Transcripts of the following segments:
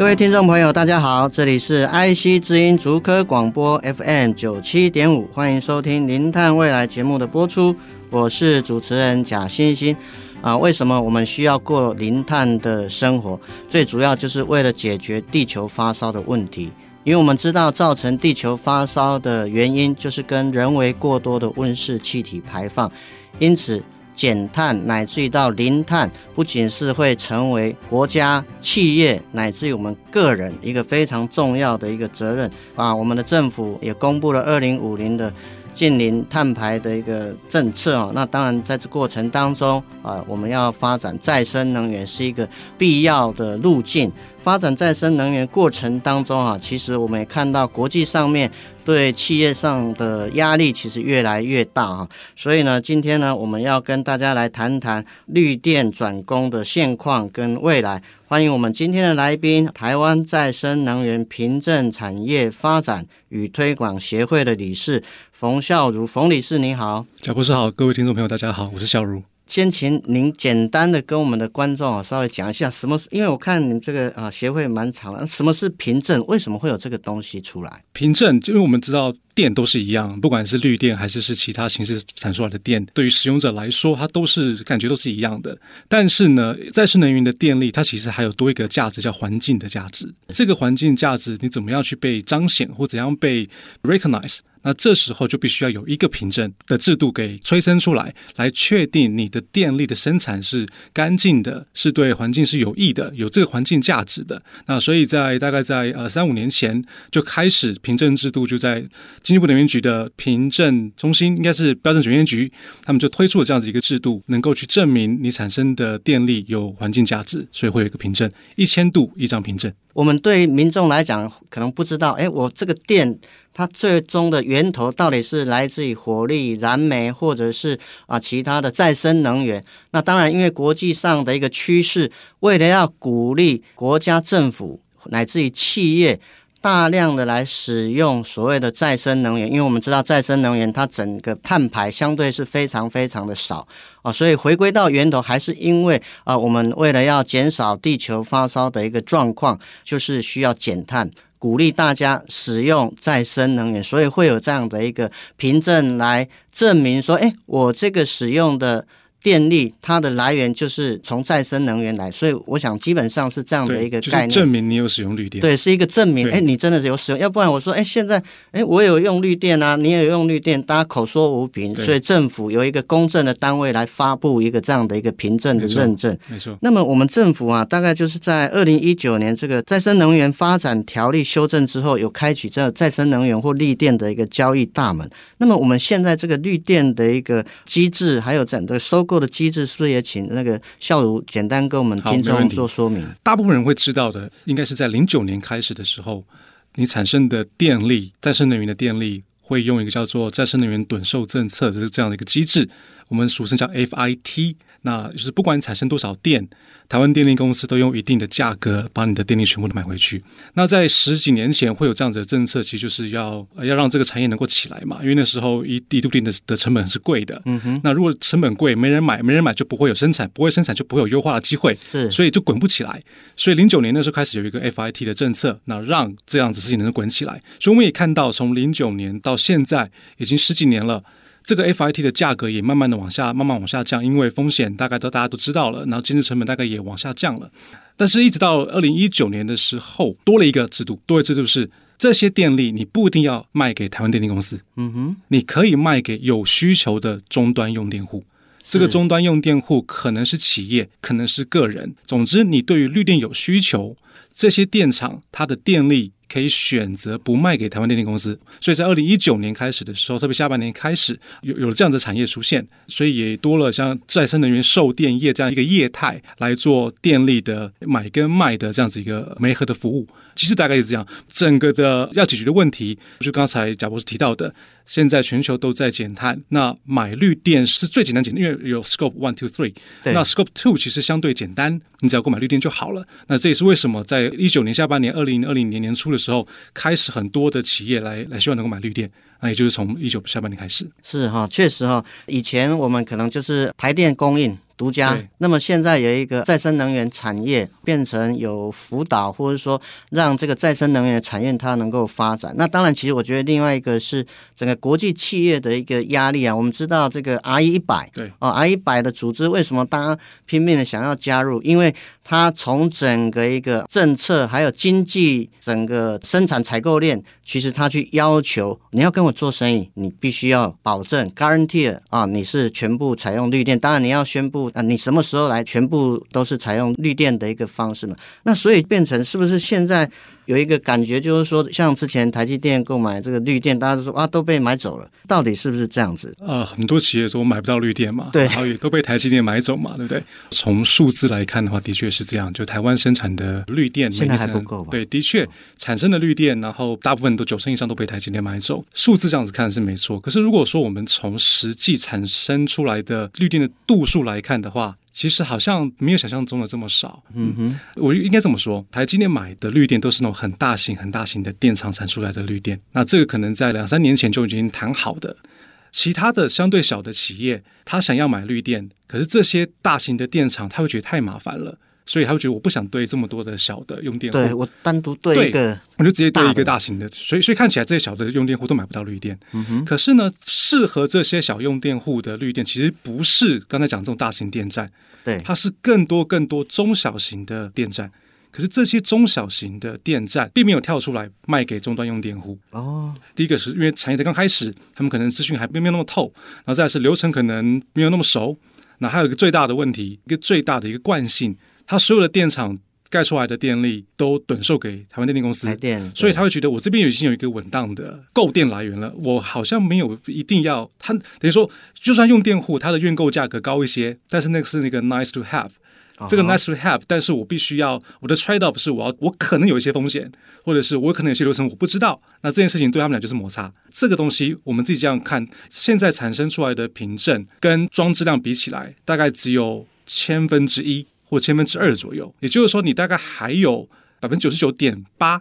各位听众朋友，大家好，这里是 IC 之音竹科广播 FM 九七点五，欢迎收听零碳未来节目的播出。我是主持人贾欣欣啊，为什么我们需要过零碳的生活？最主要就是为了解决地球发烧的问题。因为我们知道，造成地球发烧的原因就是跟人为过多的温室气体排放。因此，减碳乃至于到零碳，不仅是会成为国家、企业乃至于我们个人一个非常重要的一个责任啊。我们的政府也公布了二零五零的。净零碳排的一个政策啊，那当然在这过程当中啊，我们要发展再生能源是一个必要的路径。发展再生能源过程当中啊，其实我们也看到国际上面对企业上的压力其实越来越大啊。所以呢，今天呢，我们要跟大家来谈谈绿电转工的现况跟未来。欢迎我们今天的来宾，台湾再生能源凭证产业发展与推广协会的理事冯孝如，冯理事，你好。贾博士好，各位听众朋友，大家好，我是孝如。先请您简单的跟我们的观众啊稍微讲一下什么是，因为我看你这个啊协会蛮长的，什么是凭证？为什么会有这个东西出来？凭证，就因为我们知道电都是一样，不管是绿电还是是其他形式产出来的电，对于使用者来说，它都是感觉都是一样的。但是呢，再生能源的电力，它其实还有多一个价值，叫环境的价值。这个环境价值，你怎么样去被彰显，或怎样被 recognize？那这时候就必须要有一个凭证的制度给催生出来，来确定你的电力的生产是干净的，是对环境是有益的，有这个环境价值的。那所以在大概在呃三五年前就开始凭证制度，就在经济部能源局的凭证中心，应该是标准检验局，他们就推出了这样子一个制度，能够去证明你产生的电力有环境价值，所以会有一个凭证，一千度一张凭证。我们对民众来讲可能不知道，哎，我这个电。它最终的源头到底是来自于火力、燃煤，或者是啊其他的再生能源？那当然，因为国际上的一个趋势，为了要鼓励国家政府乃至于企业大量的来使用所谓的再生能源，因为我们知道再生能源它整个碳排相对是非常非常的少啊，所以回归到源头还是因为啊，我们为了要减少地球发烧的一个状况，就是需要减碳。鼓励大家使用再生能源，所以会有这样的一个凭证来证明说，哎，我这个使用的。电力它的来源就是从再生能源来，所以我想基本上是这样的一个概念，就是、证明你有使用绿电。对，是一个证明，哎，你真的有使用，要不然我说，哎，现在，哎，我有用绿电啊，你也有用绿电，大家口说无凭，所以政府有一个公正的单位来发布一个这样的一个凭证的认证。没错。那么我们政府啊，大概就是在二零一九年这个再生能源发展条例修正之后，有开启这再生能源或绿电的一个交易大门。那么我们现在这个绿电的一个机制，还有整个收。购的机制是不是也请那个校如简单跟我们听众做说明？大部分人会知道的，应该是在零九年开始的时候，你产生的电力，再生能源的电力，会用一个叫做再生能源趸售政策，就是这样的一个机制，我们俗称叫 FIT。那就是不管你产生多少电，台湾电力公司都用一定的价格把你的电力全部都买回去。那在十几年前会有这样子的政策，其实就是要要让这个产业能够起来嘛。因为那时候一一度电的的成本是贵的。嗯哼。那如果成本贵，没人买，没人买就不会有生产，不会生产就不会有优化的机会。是。所以就滚不起来。所以零九年那时候开始有一个 FIT 的政策，那让这样子事情能够滚起来。所以我们也看到，从零九年到现在已经十几年了。这个 FIT 的价格也慢慢的往下，慢慢往下降，因为风险大概都大家都知道了，然后建设成本大概也往下降了。但是，一直到二零一九年的时候，多了一个制度，多了一个制度是这些电力你不一定要卖给台湾电力公司，嗯哼，你可以卖给有需求的终端用电户。这个终端用电户可能是企业，可能是个人，总之你对于绿电有需求，这些电厂它的电力。可以选择不卖给台湾电力公司。所以在二零一九年开始的时候，特别下半年开始有有了这样的产业出现，所以也多了像再生能源售电业这样一个业态来做电力的买跟卖的这样子一个媒合的服务。其实大概是这样，整个的要解决的问题，就刚才贾博士提到的，现在全球都在减碳，那买绿电是最简单简单，因为有 Scope One、Two、Three，那 Scope Two 其实相对简单，你只要购买绿电就好了。那这也是为什么在一九年下半年、二零二零年年初的时候，开始很多的企业来来希望能够买绿电，那也就是从一九下半年开始。是哈，确实哈，以前我们可能就是台电供应。独家。那么现在有一个再生能源产业变成有辅导，或者说让这个再生能源的产业它能够发展。那当然，其实我觉得另外一个是整个国际企业的一个压力啊。我们知道这个 RE 一百，对哦，RE 一百的组织为什么大家拼命的想要加入？因为它从整个一个政策还有经济整个生产采购链，其实它去要求你要跟我做生意，你必须要保证 guarantee 啊，你是全部采用绿电。当然你要宣布。啊，你什么时候来？全部都是采用绿电的一个方式嘛？那所以变成是不是现在？有一个感觉，就是说，像之前台积电购买这个绿电，大家都说啊，都被买走了，到底是不是这样子？呃，很多企业说买不到绿电嘛，对，然后也都被台积电买走嘛，对不对？从数字来看的话，的确是这样。就台湾生产的绿电现在还不够吧？对，的确产生的绿电，然后大部分都九成以上都被台积电买走。数字这样子看是没错，可是如果说我们从实际产生出来的绿电的度数来看的话，其实好像没有想象中的这么少。嗯哼，我应该这么说，台积电买的绿电都是那种很大型、很大型的电厂产出来的绿电。那这个可能在两三年前就已经谈好的。其他的相对小的企业，他想要买绿电，可是这些大型的电厂他会觉得太麻烦了。所以他会觉得我不想对这么多的小的用电户，对我单独对一个，我就直接对一个大型的，所以所以看起来这些小的用电户都买不到绿电。嗯哼。可是呢，适合这些小用电户的绿电，其实不是刚才讲这种大型电站，对，它是更多更多中小型的电站。可是这些中小型的电站并没有跳出来卖给终端用电户。哦，第一个是因为产业才刚开始，他们可能资讯还并没有那么透，然后再来是流程可能没有那么熟。那还有一个最大的问题，一个最大的一个惯性。他所有的电厂盖出来的电力都趸售给台湾电力公司，所以他会觉得我这边已经有一个稳当的购电来源了，我好像没有一定要他等于说，就算用电户他的愿购价格高一些，但是那个是那个 nice to have，这个 nice to have，但是我必须要我的 trade off 是我要我可能有一些风险，或者是我可能有些流程我不知道，那这件事情对他们俩就是摩擦。这个东西我们自己这样看，现在产生出来的凭证跟装置量比起来，大概只有千分之一。或千分之二左右，也就是说，你大概还有百分之九十九点八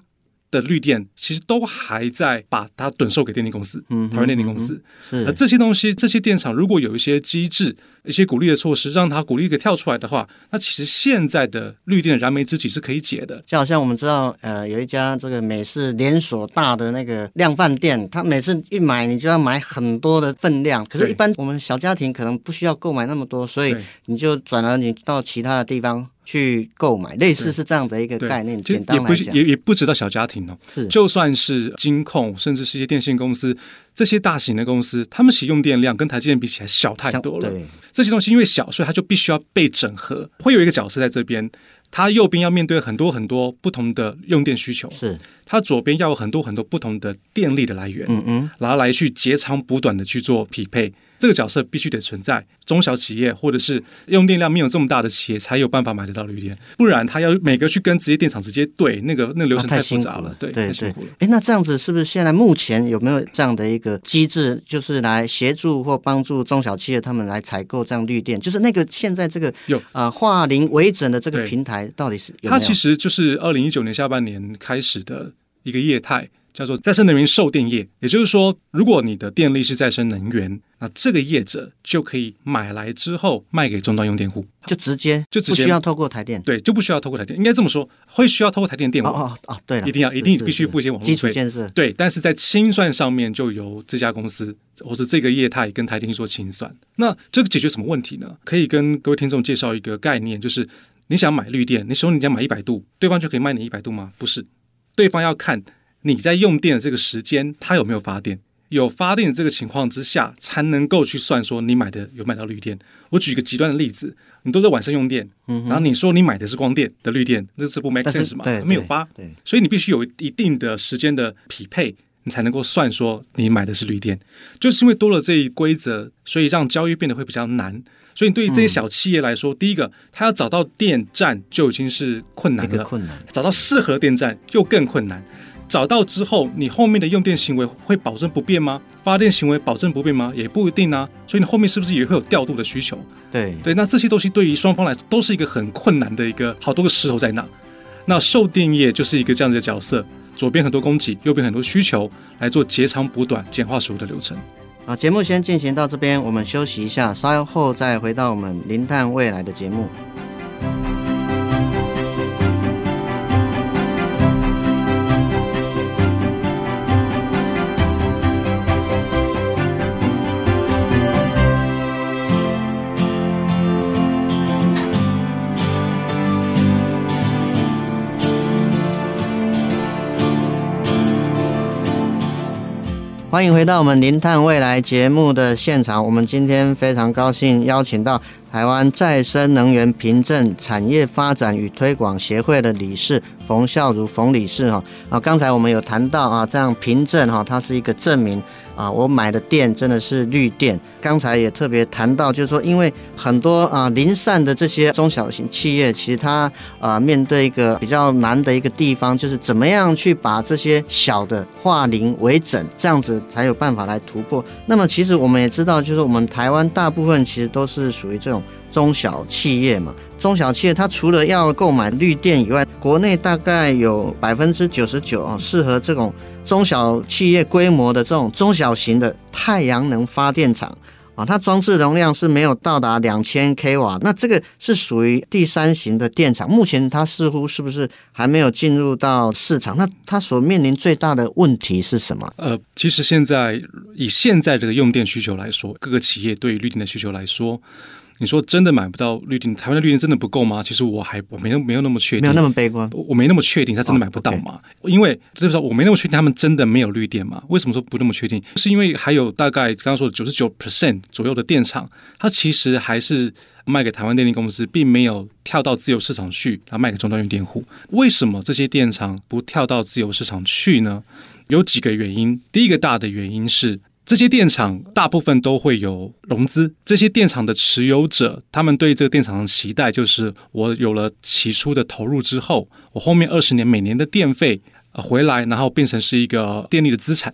的绿电，其实都还在把它趸售给电力公司，嗯，台湾电力公司。嗯、是，而这些东西，这些电厂如果有一些机制、一些鼓励的措施，让它鼓励给跳出来的话，那其实现在的绿电燃眉之急是可以解的。就好像我们知道，呃，有一家这个美式连锁大的那个量贩店，它每次一买你就要买很多的分量，可是，一般我们小家庭可能不需要购买那么多，所以你就转而你到其他的地方。去购买，类似是这样的一个概念。简单也不，也也不止到小家庭哦，是就算是金控，甚至是一些电信公司，这些大型的公司，他们使用电量跟台积电比起来小太多了。对，这些东西因为小，所以它就必须要被整合。会有一个角色在这边，它右边要面对很多很多不同的用电需求，是它左边要有很多很多不同的电力的来源，嗯嗯，然后来去截长补短的去做匹配。这个角色必须得存在，中小企业或者是用电量没有这么大的企业才有办法买得到绿电，不然他要每个去跟直接电厂直接对，那个那个流程太复杂了，对，对太辛苦了。哎，那这样子是不是现在目前有没有这样的一个机制，就是来协助或帮助中小企业他们来采购这样绿电？就是那个现在这个有啊、呃、化零为整的这个平台到底是有有？它其实就是二零一九年下半年开始的一个业态。叫做再生能源售电业，也就是说，如果你的电力是再生能源，那这个业者就可以买来之后卖给终端用电户，就直接就直接不需要透过台电，对，就不需要透过台电，应该这么说，会需要透过台电电网哦哦，对，一定要一定必须付一些网络费，基础建设，对，但是在清算上面就由这家公司或者这个业态跟台电去做清算。那这个解决什么问题呢？可以跟各位听众介绍一个概念，就是你想买绿电，你说你想买一百度，对方就可以卖你一百度吗？不是，对方要看。你在用电的这个时间，它有没有发电？有发电的这个情况之下，才能够去算说你买的有买到绿电。我举一个极端的例子，你都在晚上用电，嗯、然后你说你买的是光电的绿电，这是不 make sense 嘛？没有吧？对，所以你必须有一定的时间的匹配，你才能够算说你买的是绿电。就是因为多了这一规则，所以让交易变得会比较难。所以对于这些小企业来说，嗯、第一个，他要找到电站就已经是困难了，困难，找到适合电站又更困难。找到之后，你后面的用电行为会保证不变吗？发电行为保证不变吗？也不一定啊。所以你后面是不是也会有调度的需求？对对，那这些东西对于双方来说都是一个很困难的一个好多个石头在那。那售电业就是一个这样子的角色，左边很多供给，右边很多需求，来做截长补短、简化所有的流程。好，节目先进行到这边，我们休息一下，稍后再回到我们零碳未来的节目。欢迎回到我们《零碳未来》节目的现场。我们今天非常高兴邀请到台湾再生能源凭证产业发展与推广协会的理事冯孝如冯理事哈啊，刚才我们有谈到啊，这样凭证哈，它是一个证明。啊，我买的电真的是绿电。刚才也特别谈到，就是说，因为很多啊零散的这些中小型企业，其实它啊面对一个比较难的一个地方，就是怎么样去把这些小的化零为整，这样子才有办法来突破。那么，其实我们也知道，就是我们台湾大部分其实都是属于这种。中小企业嘛，中小企业它除了要购买绿电以外，国内大概有百分之九十九啊，适合这种中小企业规模的这种中小型的太阳能发电厂啊，它装置容量是没有到达两千 k 瓦，那这个是属于第三型的电厂，目前它似乎是不是还没有进入到市场？那它所面临最大的问题是什么？呃，其实现在以现在这个用电需求来说，各个企业对于绿电的需求来说。你说真的买不到绿电，台湾的绿电真的不够吗？其实我还我没那没有那么确定，没有那么悲观，我没那么确定他真的买不到嘛？哦 okay、因为就是说我没那么确定他们真的没有绿电嘛？为什么说不那么确定？是因为还有大概刚刚说的九十九 percent 左右的电厂，它其实还是卖给台湾电力公司，并没有跳到自由市场去，然后卖给终端用电户。为什么这些电厂不跳到自由市场去呢？有几个原因。第一个大的原因是。这些电厂大部分都会有融资，这些电厂的持有者，他们对这个电厂的期待就是，我有了起初的投入之后，我后面二十年每年的电费回来，然后变成是一个电力的资产。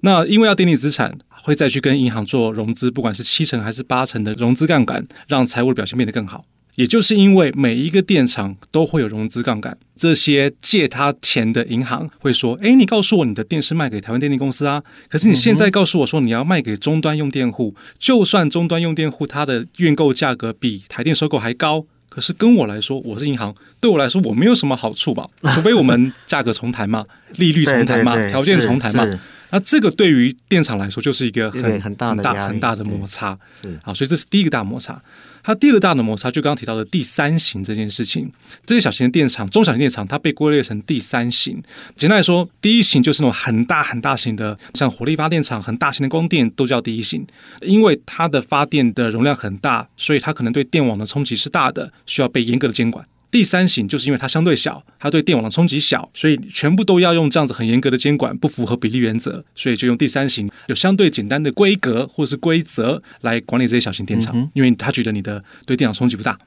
那因为要电力资产，会再去跟银行做融资，不管是七成还是八成的融资杠杆，让财务的表现变得更好。也就是因为每一个电厂都会有融资杠杆，这些借他钱的银行会说：“诶，你告诉我你的电是卖给台湾电力公司啊，可是你现在告诉我说你要卖给终端用电户，就算终端用电户它的运购价格比台电收购还高，可是跟我来说，我是银行，对我来说我没有什么好处吧？除非我们价格重谈嘛，利率重谈嘛，条件重谈嘛。”那这个对于电厂来说就是一个很很大的很大的摩擦，啊，所以这是第一个大摩擦。它第二个大的摩擦就刚刚提到的第三型这件事情，这些小型的电厂、中小型电厂，它被归类成第三型。简单来说，第一型就是那种很大很大型的，像火力发电厂、很大型的光电都叫第一型，因为它的发电的容量很大，所以它可能对电网的冲击是大的，需要被严格的监管。第三型就是因为它相对小，它对电网的冲击小，所以全部都要用这样子很严格的监管，不符合比例原则，所以就用第三型，有相对简单的规格或是规则来管理这些小型电厂，嗯、因为他觉得你的对电网冲击不大。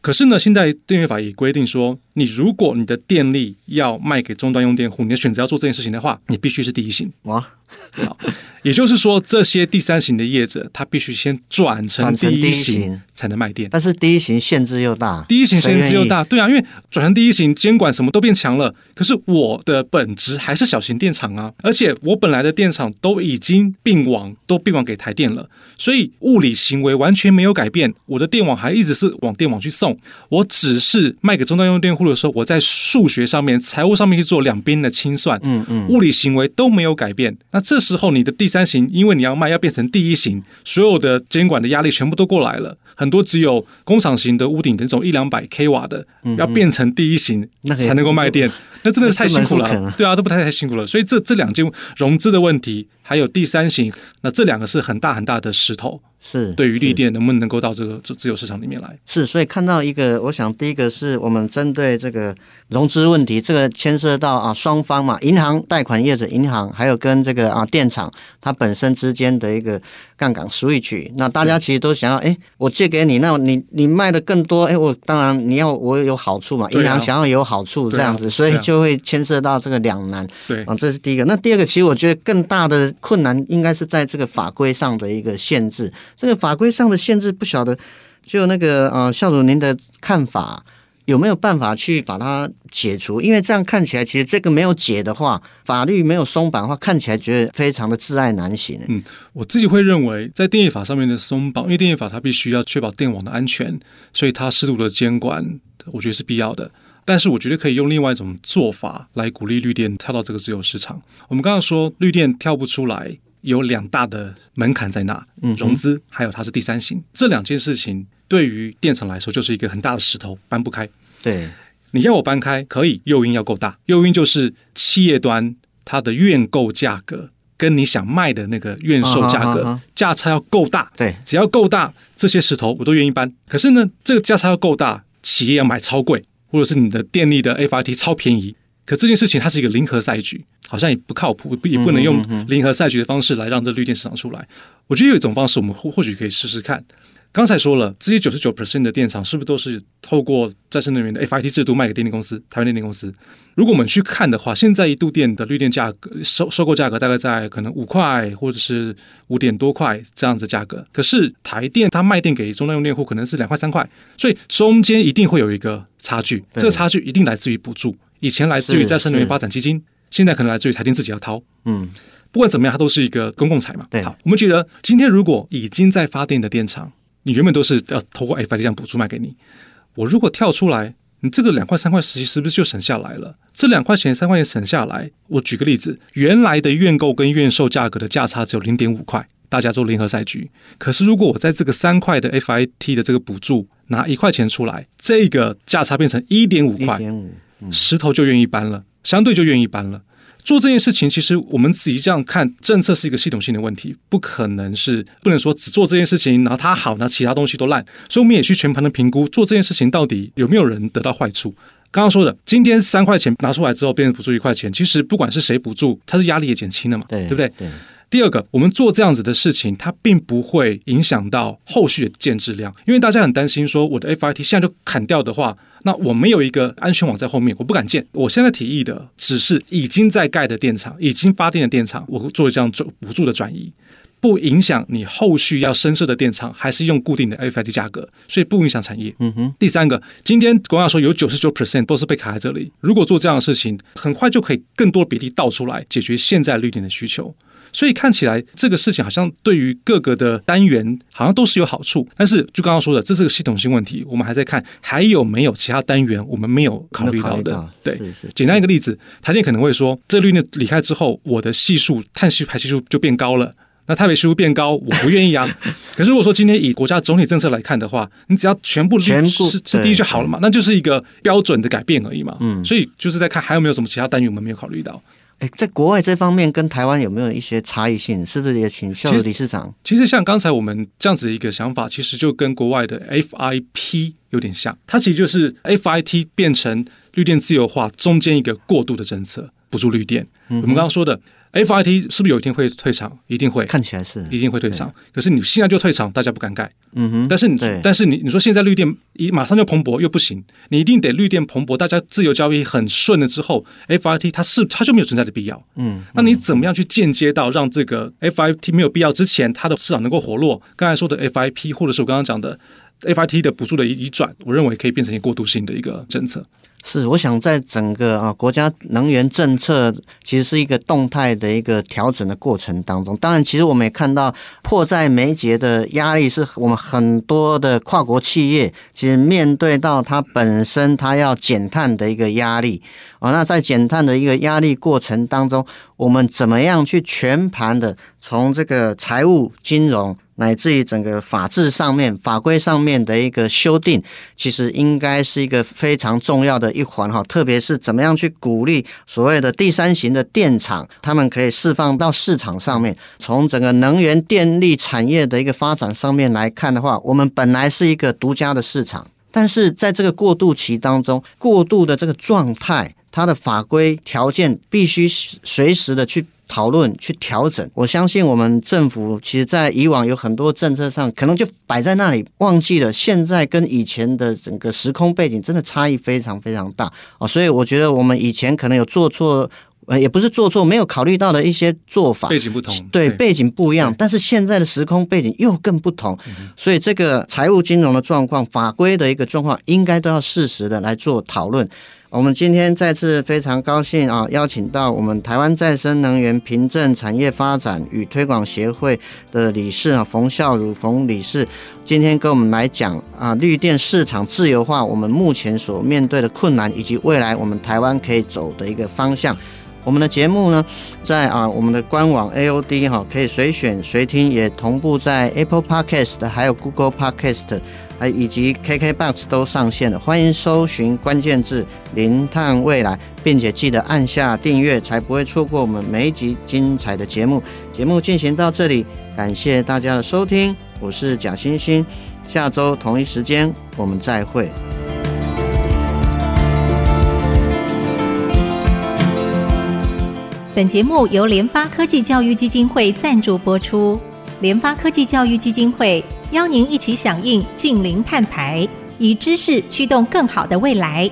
可是呢，现在电源法也规定说，你如果你的电力要卖给终端用电户，你的选择要做这件事情的话，你必须是第一型。哇，好，也就是说，这些第三型的业者，他必须先转成第一型才能卖电。但是第一型限制又大，第一型限制又大，对啊，因为转成第一型，监管什么都变强了。可是我的本质还是小型电厂啊，而且我本来的电厂都已经并网，都并网给台电了，所以物理行为完全没有改变，我的电网还一直是往电网去送。我只是卖给终端用电户的时候，我在数学上面、财务上面去做两边的清算，嗯嗯，物理行为都没有改变。那这时候你的第三型，因为你要卖，要变成第一型，所有的监管的压力全部都过来了。很多只有工厂型的屋顶的那种一两百 k 瓦的，要变成第一型才能够卖电，那真的是太辛苦了。对啊，都不太太辛苦了。所以这这两件融资的问题，还有第三型，那这两个是很大很大的石头。是对于绿电能不能够到这个自自由市场里面来？是，所以看到一个，我想第一个是我们针对这个融资问题，这个牵涉到啊双方嘛，银行贷款业者银行，还有跟这个啊电厂它本身之间的一个杠杆 switch。那大家其实都想要，哎，我借给你，那你你卖的更多，哎，我当然你要我有好处嘛，银行想要有好处这样子，所以就会牵涉到这个两难。对啊，这是第一个。那第二个，其实我觉得更大的困难应该是在这个法规上的一个限制。这个法规上的限制不晓得，就那个呃，校主您的看法有没有办法去把它解除？因为这样看起来，其实这个没有解的话，法律没有松绑的话，看起来觉得非常的窒碍难行。嗯，我自己会认为，在电业法上面的松绑，因为电业法它必须要确保电网的安全，所以它适度的监管，我觉得是必要的。但是我觉得可以用另外一种做法来鼓励绿电跳到这个自由市场。我们刚刚说绿电跳不出来。有两大的门槛在那，融资还有它是第三型，这两件事情对于电厂来说就是一个很大的石头，搬不开。对，你要我搬开可以，诱因要够大，诱因就是企业端它的愿购价格跟你想卖的那个愿售价格价差要够大。对，只要够大，这些石头我都愿意搬。可是呢，这个价差要够大，企业要买超贵，或者是你的电力的 FRT 超便宜。可这件事情它是一个零和赛局，好像也不靠谱，也不能用零和赛局的方式来让这绿电市场出来。我觉得有一种方式，我们或或许可以试试看。刚才说了，这些九十九 percent 的电厂是不是都是透过再生能源的 FIT 制度卖给电力公司？台湾电力公司。如果我们去看的话，现在一度电的绿电价格收收购价格大概在可能五块或者是五点多块这样子价格。可是台电它卖电给终端用电户可能是两块三块，所以中间一定会有一个差距。这个差距一定来自于补助，以前来自于再生能源发展基金，现在可能来自于台电自己要掏。嗯，不管怎么样，它都是一个公共财嘛。对，好，我们觉得今天如果已经在发电的电厂。你原本都是要透过 FIT 这样补助卖给你，我如果跳出来，你这个两块三块实际是不是就省下来了？这两块钱三块钱省下来，我举个例子，原来的院购跟院售价格的价差只有零点五块，大家做联合赛局。可是如果我在这个三块的 FIT 的这个补助拿一块钱出来，这个价差变成一点五块，石头就愿意搬了，相对就愿意搬了。做这件事情，其实我们仔细这样看，政策是一个系统性的问题，不可能是不能说只做这件事情，然后它好，那其他东西都烂。所以我们也去全盘的评估，做这件事情到底有没有人得到坏处。刚刚说的，今天三块钱拿出来之后变成补助一块钱，其实不管是谁补助，它是压力也减轻了嘛，对，对不对？对。第二个，我们做这样子的事情，它并不会影响到后续的建质量，因为大家很担心说，我的 FIT 现在就砍掉的话。那我没有一个安全网在后面，我不敢建。我现在提议的只是已经在盖的电厂，已经发电的电厂，我做这样做补助的转移，不影响你后续要深设的电厂，还是用固定的 FIT 价格，所以不影响产业。嗯哼。第三个，今天国家说有九十九 percent 都是被卡在这里，如果做这样的事情，很快就可以更多比例倒出来，解决现在绿电的需求。所以看起来这个事情好像对于各个的单元好像都是有好处，但是就刚刚说的，这是个系统性问题，我们还在看还有没有其他单元我们没有考虑到的。到对，简单一个例子，台电可能会说，这绿电离开之后，我的系数碳系排系数就变高了，那台北系数变高，我不愿意啊。可是如果说今天以国家总体政策来看的话，你只要全部全部是是第一就好了嘛，那就是一个标准的改变而已嘛。嗯，所以就是在看还有没有什么其他单元我们没有考虑到。哎，在国外这方面跟台湾有没有一些差异性？是不是也请校理事长？其实，其实像刚才我们这样子的一个想法，其实就跟国外的 FIP 有点像。它其实就是 FIT 变成绿电自由化中间一个过渡的政策，补助绿电。嗯、我们刚刚说的。FIT 是不是有一天会退场？一定会，看起来是，一定会退场。可是你现在就退场，大家不敢盖。嗯哼。但是你，但是你，你说现在绿电一马上就蓬勃又不行，你一定得绿电蓬勃，大家自由交易很顺了之后，FIT 它是它就没有存在的必要。嗯。那你怎么样去间接到让这个 FIT 没有必要之前，它的市场能够活络？刚才说的 FIP，或者是我刚刚讲的 FIT 的补助的移转，我认为可以变成一个过渡性的一个政策。是，我想在整个啊国家能源政策其实是一个动态的一个调整的过程当中。当然，其实我们也看到迫在眉睫的压力，是我们很多的跨国企业其实面对到它本身它要减碳的一个压力啊。那在减碳的一个压力过程当中，我们怎么样去全盘的从这个财务金融，乃至于整个法制上面、法规上面的一个修订，其实应该是一个非常重要的一环哈。特别是怎么样去鼓励所谓的第三型的电厂，他们可以释放到市场上面。从整个能源电力产业的一个发展上面来看的话，我们本来是一个独家的市场，但是在这个过渡期当中，过渡的这个状态，它的法规条件必须随时的去。讨论去调整，我相信我们政府其实，在以往有很多政策上，可能就摆在那里，忘记了现在跟以前的整个时空背景真的差异非常非常大。啊！所以我觉得我们以前可能有做错，呃，也不是做错，没有考虑到的一些做法，背景不同，对，对。背景不一样，但是现在的时空背景又更不同，嗯、所以这个财务金融的状况、法规的一个状况，应该都要适时的来做讨论。我们今天再次非常高兴啊，邀请到我们台湾再生能源凭证产业发展与推广协会的理事啊，冯孝儒冯理事，今天跟我们来讲啊，绿电市场自由化，我们目前所面对的困难，以及未来我们台湾可以走的一个方向。我们的节目呢，在啊我们的官网 AOD 哈，可以随选随听，也同步在 Apple Podcast 还有 Google Podcast，还以及 KKBox 都上线了。欢迎搜寻关键字“零碳未来”，并且记得按下订阅，才不会错过我们每一集精彩的节目。节目进行到这里，感谢大家的收听，我是贾欣欣，下周同一时间我们再会。本节目由联发科技教育基金会赞助播出。联发科技教育基金会邀您一起响应净零碳排，以知识驱动更好的未来。